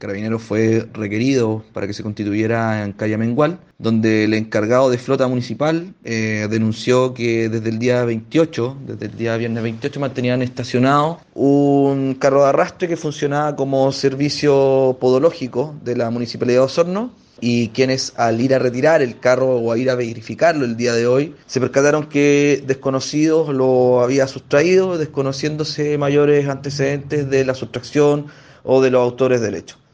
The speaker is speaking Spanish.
Carabineros fue requerido para que se constituyera en Calle Mengual, donde el encargado de flota municipal eh, denunció que desde el día 28, desde el día viernes 28, mantenían estacionado un carro de arrastre que funcionaba como servicio podológico de la Municipalidad de Osorno y quienes al ir a retirar el carro o a ir a verificarlo el día de hoy se percataron que desconocidos lo había sustraído, desconociéndose mayores antecedentes de la sustracción o de los autores del hecho.